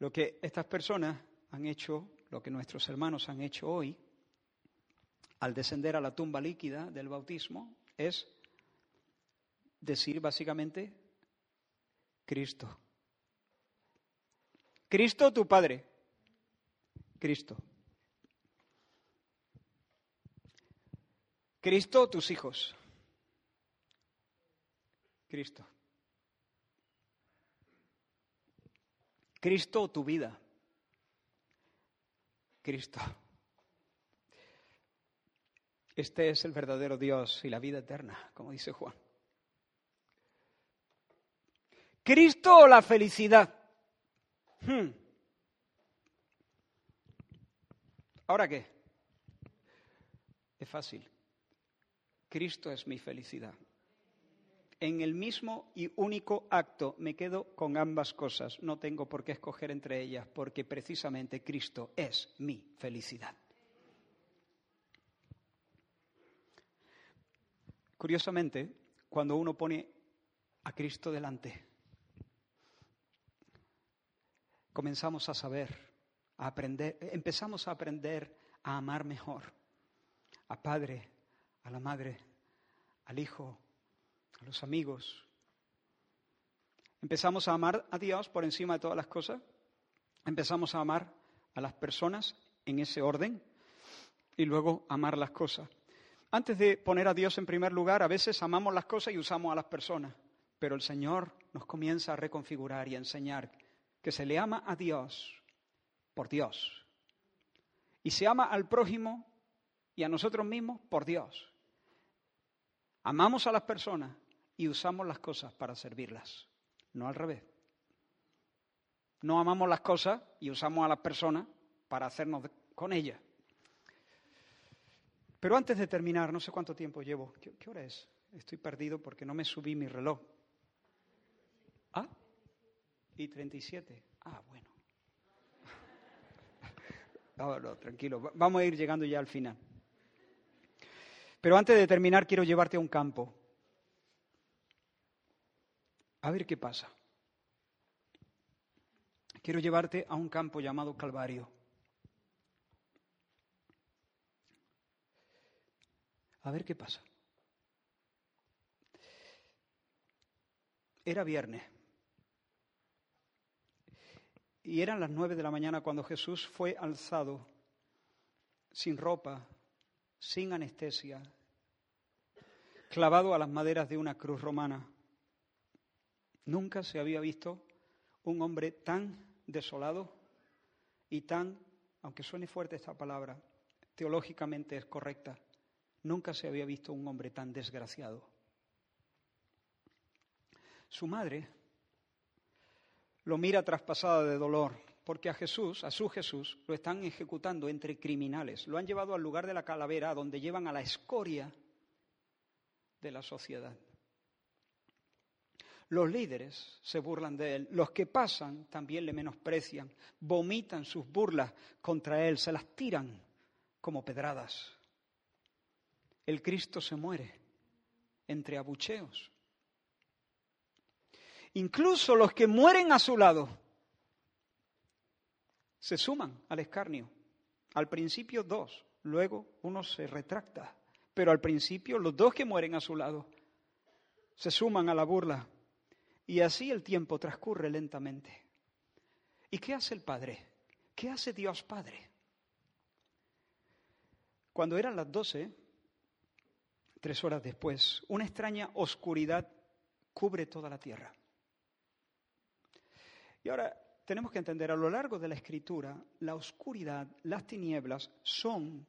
Lo que estas personas han hecho, lo que nuestros hermanos han hecho hoy, al descender a la tumba líquida del bautismo, es decir básicamente, Cristo. Cristo tu Padre. Cristo. Cristo tus hijos. Cristo. Cristo tu vida. Cristo. Este es el verdadero Dios y la vida eterna, como dice Juan. Cristo o la felicidad. Hmm. ¿Ahora qué? Es fácil. Cristo es mi felicidad. En el mismo y único acto me quedo con ambas cosas. No tengo por qué escoger entre ellas, porque precisamente Cristo es mi felicidad. Curiosamente, cuando uno pone a Cristo delante, comenzamos a saber, a aprender, empezamos a aprender a amar mejor a Padre, a la Madre, al Hijo, a los amigos. Empezamos a amar a Dios por encima de todas las cosas. Empezamos a amar a las personas en ese orden y luego amar las cosas. Antes de poner a Dios en primer lugar, a veces amamos las cosas y usamos a las personas, pero el Señor nos comienza a reconfigurar y a enseñar que se le ama a Dios por Dios y se ama al prójimo y a nosotros mismos por Dios. Amamos a las personas y usamos las cosas para servirlas, no al revés. No amamos las cosas y usamos a las personas para hacernos con ellas. Pero antes de terminar, no sé cuánto tiempo llevo. ¿Qué, hora es? Estoy perdido porque no me subí mi reloj. ¿Ah? Y 37. Ah, bueno. No, tranquilo. Vamos a ir llegando ya al final. Pero antes de terminar, quiero llevarte a un campo. A ver qué pasa. Quiero llevarte a un campo llamado Calvario. A ver qué pasa. Era viernes. Y eran las nueve de la mañana cuando Jesús fue alzado sin ropa, sin anestesia, clavado a las maderas de una cruz romana. Nunca se había visto un hombre tan desolado y tan, aunque suene fuerte esta palabra, teológicamente es correcta, Nunca se había visto un hombre tan desgraciado. Su madre lo mira traspasada de dolor, porque a Jesús, a su Jesús, lo están ejecutando entre criminales. Lo han llevado al lugar de la calavera, donde llevan a la escoria de la sociedad. Los líderes se burlan de él, los que pasan también le menosprecian, vomitan sus burlas contra él, se las tiran como pedradas el Cristo se muere entre abucheos. Incluso los que mueren a su lado se suman al escarnio. Al principio dos, luego uno se retracta, pero al principio los dos que mueren a su lado se suman a la burla. Y así el tiempo transcurre lentamente. ¿Y qué hace el Padre? ¿Qué hace Dios Padre? Cuando eran las doce, Tres horas después, una extraña oscuridad cubre toda la tierra. Y ahora tenemos que entender, a lo largo de la escritura, la oscuridad, las tinieblas son,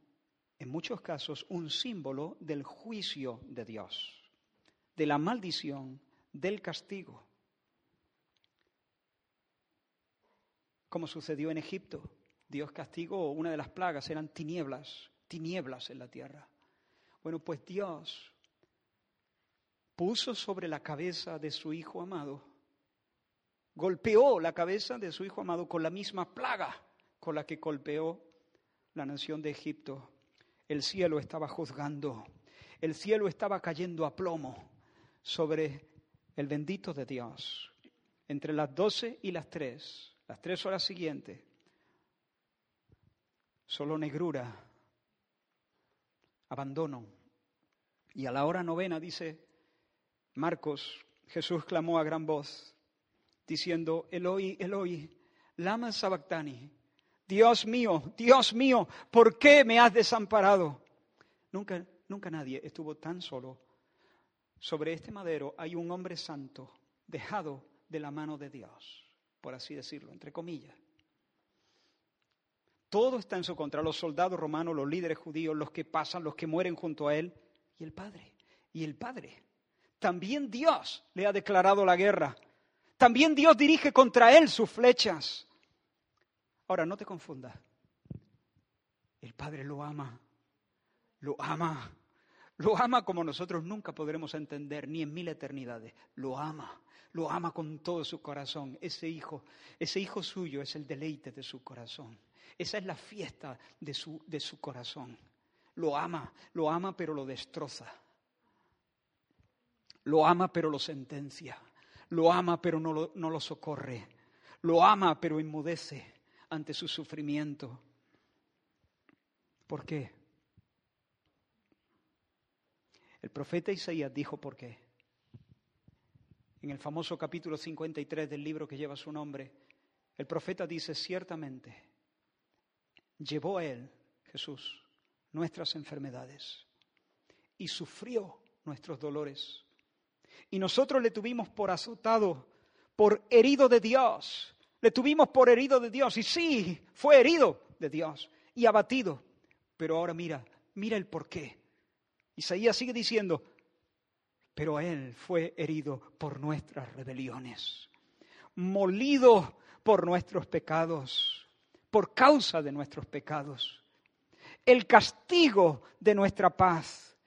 en muchos casos, un símbolo del juicio de Dios, de la maldición, del castigo. Como sucedió en Egipto, Dios castigó, una de las plagas eran tinieblas, tinieblas en la tierra. Bueno, pues Dios puso sobre la cabeza de su Hijo amado, golpeó la cabeza de su Hijo amado con la misma plaga con la que golpeó la nación de Egipto, el cielo estaba juzgando, el cielo estaba cayendo a plomo sobre el bendito de Dios. Entre las doce y las tres, las tres horas siguientes, solo negrura, abandono. Y a la hora novena, dice Marcos, Jesús clamó a gran voz, diciendo, Eloi, Eloi, lama sabactani, Dios mío, Dios mío, ¿por qué me has desamparado? Nunca, nunca nadie estuvo tan solo. Sobre este madero hay un hombre santo, dejado de la mano de Dios, por así decirlo, entre comillas. Todo está en su contra, los soldados romanos, los líderes judíos, los que pasan, los que mueren junto a él, y el Padre, y el Padre. También Dios le ha declarado la guerra. También Dios dirige contra él sus flechas. Ahora, no te confundas. El Padre lo ama, lo ama, lo ama como nosotros nunca podremos entender, ni en mil eternidades. Lo ama, lo ama con todo su corazón. Ese hijo, ese hijo suyo es el deleite de su corazón. Esa es la fiesta de su, de su corazón. Lo ama, lo ama pero lo destroza. Lo ama pero lo sentencia. Lo ama pero no lo, no lo socorre. Lo ama pero enmudece ante su sufrimiento. ¿Por qué? El profeta Isaías dijo por qué. En el famoso capítulo 53 del libro que lleva su nombre, el profeta dice ciertamente, llevó a él, Jesús, nuestras enfermedades y sufrió nuestros dolores. Y nosotros le tuvimos por azotado, por herido de Dios, le tuvimos por herido de Dios. Y sí, fue herido de Dios y abatido. Pero ahora mira, mira el porqué. Isaías sigue diciendo, pero Él fue herido por nuestras rebeliones, molido por nuestros pecados, por causa de nuestros pecados. El castigo de nuestra paz,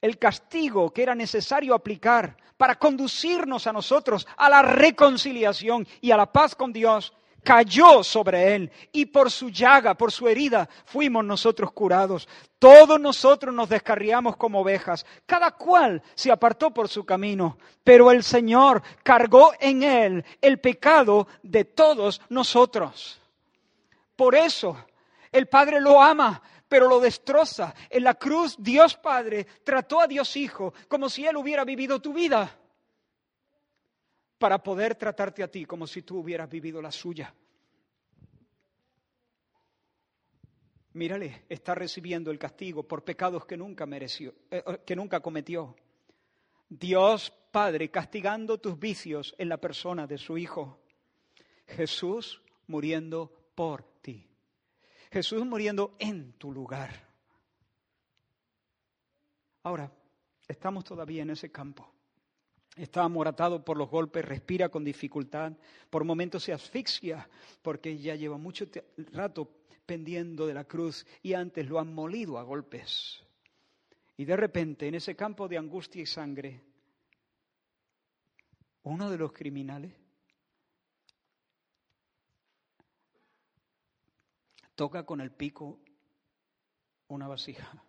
el castigo que era necesario aplicar para conducirnos a nosotros a la reconciliación y a la paz con Dios, cayó sobre él y por su llaga, por su herida, fuimos nosotros curados. Todos nosotros nos descarriamos como ovejas, cada cual se apartó por su camino, pero el Señor cargó en él el pecado de todos nosotros. Por eso el Padre lo ama, pero lo destroza. En la cruz Dios Padre trató a Dios Hijo como si Él hubiera vivido tu vida para poder tratarte a ti como si tú hubieras vivido la suya. Mírale, está recibiendo el castigo por pecados que nunca mereció, eh, eh, que nunca cometió. Dios Padre castigando tus vicios en la persona de su Hijo. Jesús muriendo por ti. Jesús muriendo en tu lugar. Ahora, estamos todavía en ese campo. Está amoratado por los golpes, respira con dificultad, por momentos se asfixia porque ya lleva mucho rato pendiendo de la cruz y antes lo han molido a golpes. Y de repente, en ese campo de angustia y sangre, uno de los criminales toca con el pico una vasija,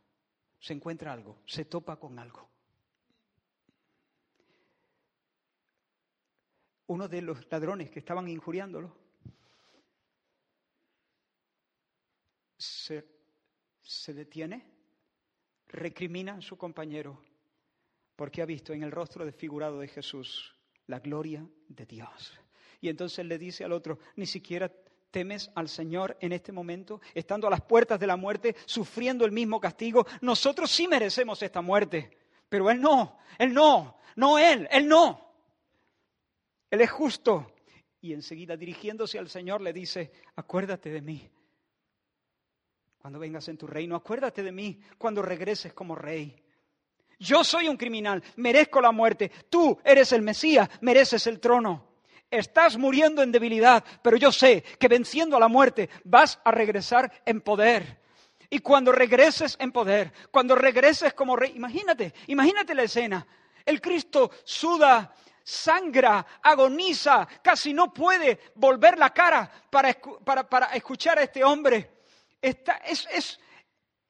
se encuentra algo, se topa con algo. Uno de los ladrones que estaban injuriándolo se, se detiene, recrimina a su compañero porque ha visto en el rostro desfigurado de Jesús la gloria de Dios. Y entonces le dice al otro, ni siquiera temes al Señor en este momento, estando a las puertas de la muerte, sufriendo el mismo castigo. Nosotros sí merecemos esta muerte, pero Él no, Él no, no Él, Él no. Él es justo. Y enseguida dirigiéndose al Señor le dice, acuérdate de mí. Cuando vengas en tu reino, acuérdate de mí cuando regreses como rey. Yo soy un criminal, merezco la muerte. Tú eres el Mesías, mereces el trono. Estás muriendo en debilidad, pero yo sé que venciendo a la muerte vas a regresar en poder. Y cuando regreses en poder, cuando regreses como rey, imagínate, imagínate la escena. El Cristo suda, sangra, agoniza, casi no puede volver la cara para, para, para escuchar a este hombre. Está, es, es,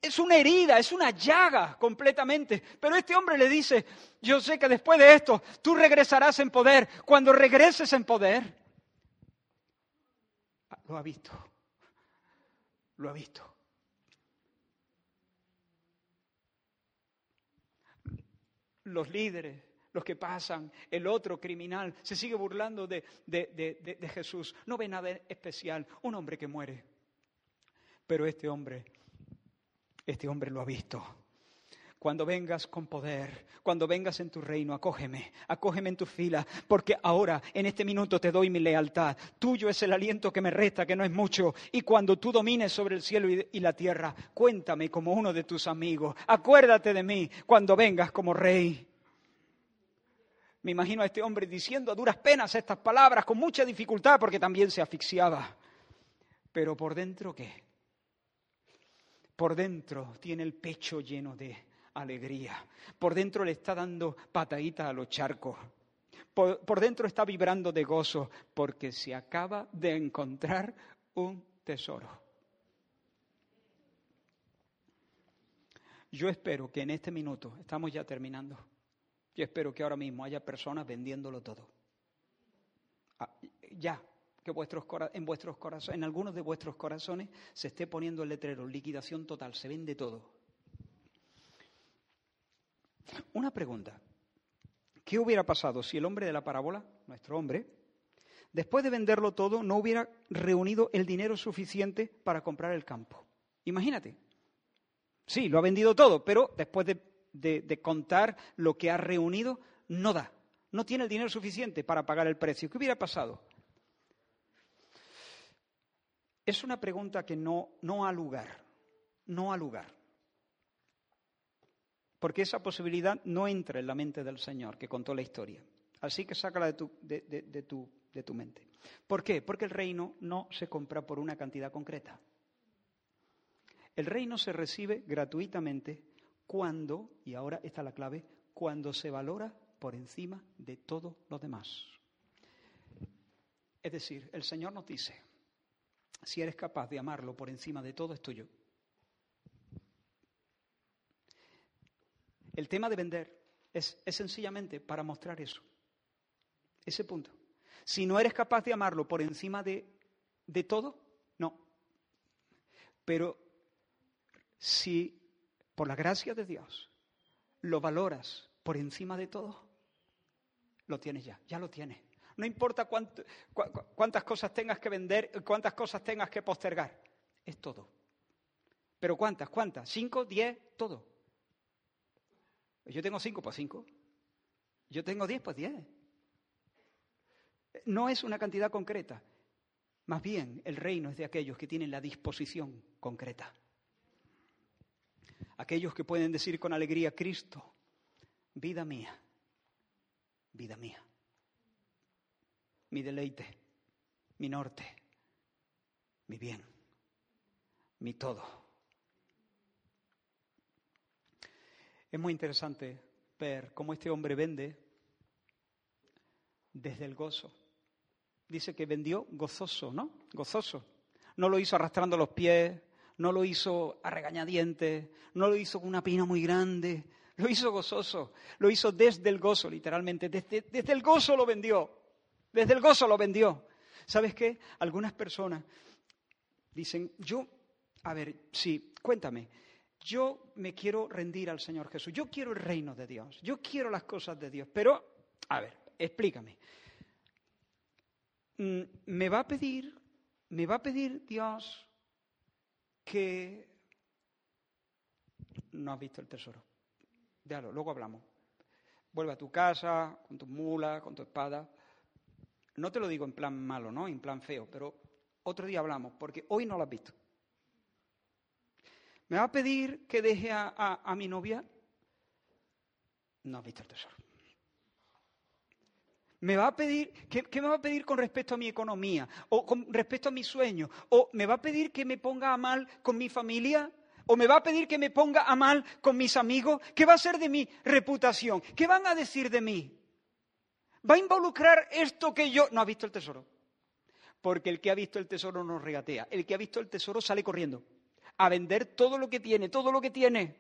es una herida, es una llaga completamente. Pero este hombre le dice, yo sé que después de esto tú regresarás en poder. Cuando regreses en poder, lo ha visto, lo ha visto. Los líderes, los que pasan, el otro criminal, se sigue burlando de, de Jesús. No ve nada especial, un hombre que muere. Pero este hombre este hombre lo ha visto. Cuando vengas con poder, cuando vengas en tu reino, acógeme, acógeme en tu fila, porque ahora, en este minuto, te doy mi lealtad. Tuyo es el aliento que me resta, que no es mucho. Y cuando tú domines sobre el cielo y la tierra, cuéntame como uno de tus amigos. Acuérdate de mí cuando vengas como rey. Me imagino a este hombre diciendo a duras penas estas palabras con mucha dificultad porque también se asfixiaba. Pero por dentro, ¿qué? por dentro tiene el pecho lleno de alegría. Por dentro le está dando pataditas a los charcos. Por, dentro está vibrando de gozo porque se acaba de encontrar un tesoro. Yo espero que en este minuto, estamos ya terminando, yo espero que ahora mismo haya personas vendiéndolo todo. Ah, ya, que vuestros, en vuestros corazones, en algunos de vuestros corazones se esté poniendo el letrero, liquidación total, se vende todo. Una pregunta. ¿Qué hubiera pasado si el hombre de la parábola, nuestro hombre, después de venderlo todo, no hubiera reunido el dinero suficiente para comprar el campo? Imagínate. Sí, lo ha vendido todo, pero después de, de contar lo que ha reunido, no da. No tiene el dinero suficiente para pagar el precio. ¿Qué hubiera pasado? Es una pregunta que no, no ha lugar, no ha lugar. Porque esa posibilidad no entra en la mente del Señor que contó la historia. Así que sácala de tu, de, tu, de tu mente. ¿Por qué? Porque el reino no se compra por una cantidad concreta. El reino se recibe gratuitamente cuando, y ahora está la clave, cuando se valora por encima de todo lo demás. Es decir, el Señor nos dice, si eres capaz de amarlo por encima de todo, es tuyo. El tema de vender es, sencillamente para mostrar eso, ese punto. Si no eres capaz de amarlo por encima de, de todo, no. Pero si por la gracia de Dios lo valoras por encima de todo, lo tienes ya, ya lo tienes. No importa cuántas cosas tengas que vender, cuántas cosas tengas que postergar. Es todo. Pero ¿cuántas? ¿Cuántas? ¿Cinco? ¿Diez? Todo. Yo tengo cinco, pues cinco. Yo tengo diez, pues diez. No es una cantidad concreta. Más bien, el reino es de aquellos que tienen la disposición concreta. Aquellos que pueden decir con alegría, Cristo, vida mía, vida mía mi deleite, mi norte, mi bien, mi todo. Es muy interesante ver cómo este hombre vende desde el gozo. Dice que vendió gozoso, ¿no? Gozoso. No lo hizo arrastrando los pies, no lo hizo a regañadientes, no lo hizo con una pina muy grande, lo hizo gozoso, lo hizo desde el gozo, literalmente, desde, desde el gozo lo vendió. Desde el gozo lo vendió. ¿Sabes qué? Algunas personas dicen, yo, a ver, sí, cuéntame, yo me quiero rendir al Señor Jesús, yo quiero el reino de Dios, yo quiero las cosas de Dios, pero, a ver, explícame. Mm, ¿Me va a pedir, me va a pedir Dios que no has visto el tesoro? Déjalo, luego hablamos. Vuelve a tu casa, con tu mula, con tu espada. No te lo digo en plan malo, ¿no? En plan feo, pero otro día hablamos, porque hoy no lo has visto. ¿Me va a pedir que deje a, mi novia? No has visto el tesoro. ¿Me va a pedir, ¿qué, ¿qué, me va a pedir con respecto a mi economía? ¿O con respecto a mis sueños? ¿O me va a pedir que me ponga a mal con mi familia? ¿O me va a pedir que me ponga a mal con mis amigos? ¿Qué va a ser de mi reputación? ¿Qué van a decir de mí? ¿Va a involucrar esto que yo... No ha visto el tesoro. Porque el que ha visto el tesoro no regatea. El que ha visto el tesoro sale corriendo. a vender todo lo que tiene, todo lo que tiene,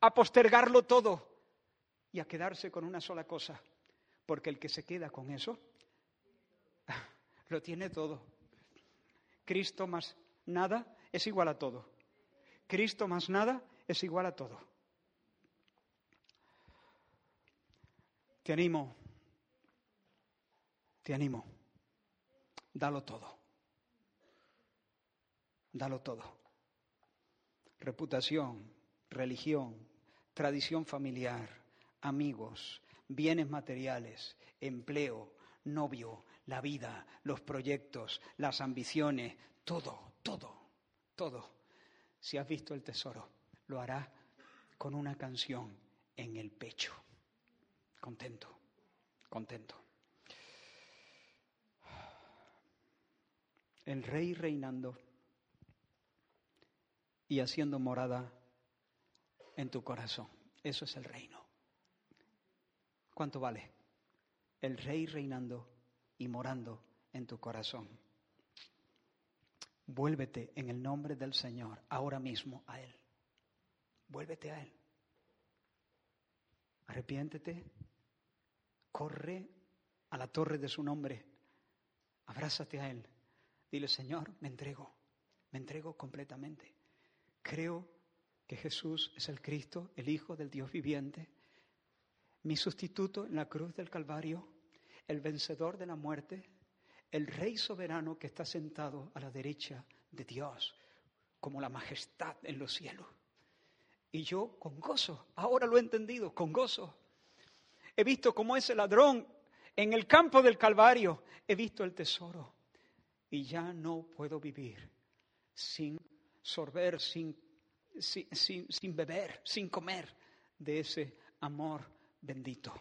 a postergarlo todo y a quedarse con una sola cosa. Porque el que se queda con eso, lo tiene todo. Cristo más nada es igual a todo. Cristo más nada es igual a todo. Te animo, te animo, dalo todo, dalo todo. Reputación, religión, tradición familiar, amigos, bienes materiales, empleo, novio, la vida, los proyectos, las ambiciones, todo, todo, todo. Si has visto el tesoro, lo hará con una canción en el pecho. Contento, contento. El rey reinando y haciendo morada en tu corazón. Eso es el reino. ¿Cuánto vale? El rey reinando y morando en tu corazón. Vuélvete en el nombre del Señor ahora mismo a Él. Vuélvete a Él. Arrepiéntete. Corre a la torre de su nombre. Abrázate a Él. Dile, Señor, me entrego. Me entrego completamente. Creo que Jesús es el Cristo, el Hijo del Dios viviente, mi sustituto en la cruz del Calvario, el vencedor de la muerte, el Rey soberano que está sentado a la derecha de Dios, como la majestad en los cielos. Y yo con gozo, ahora lo he entendido, con gozo. He visto cómo ese ladrón en el campo del Calvario, he visto el tesoro. Y ya no puedo vivir sin sorber, sin, sin, sin, sin beber, sin comer de ese amor bendito.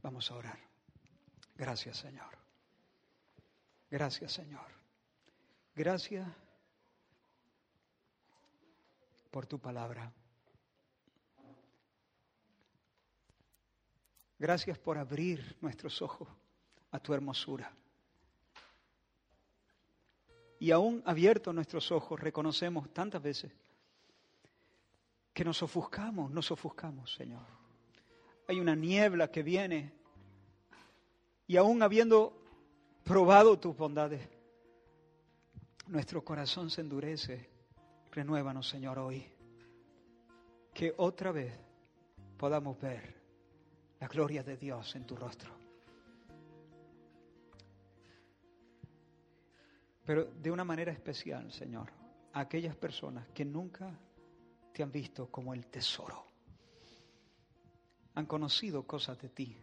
Vamos a orar. Gracias, Señor. Gracias, Señor. Gracias por tu palabra. Gracias por abrir nuestros ojos a tu hermosura. Y aún abiertos nuestros ojos, reconocemos tantas veces que nos ofuscamos, nos ofuscamos, Señor. Hay una niebla que viene y aún habiendo probado tus bondades, nuestro corazón se endurece. Renuévanos, Señor, hoy. Que otra vez podamos ver la gloria de Dios en tu rostro. Pero de una manera especial, Señor, a aquellas personas que nunca te han visto como el tesoro, han conocido cosas de ti,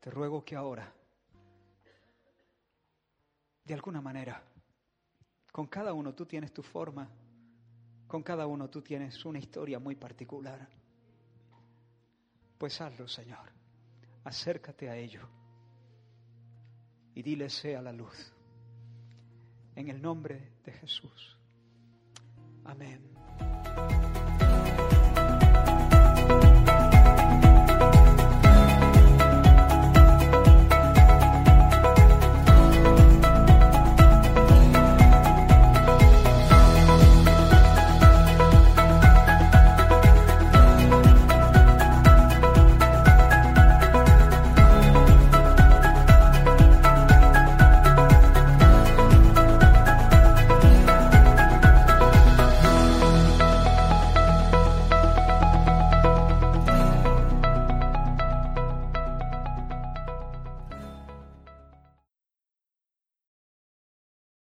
Te ruego que ahora, de alguna manera, con cada uno tú tienes tu forma, con cada uno tú tienes una historia muy particular. Pues hazlo, Señor. Acércate a ello y dile sea la luz. En el nombre de Jesús. Amén.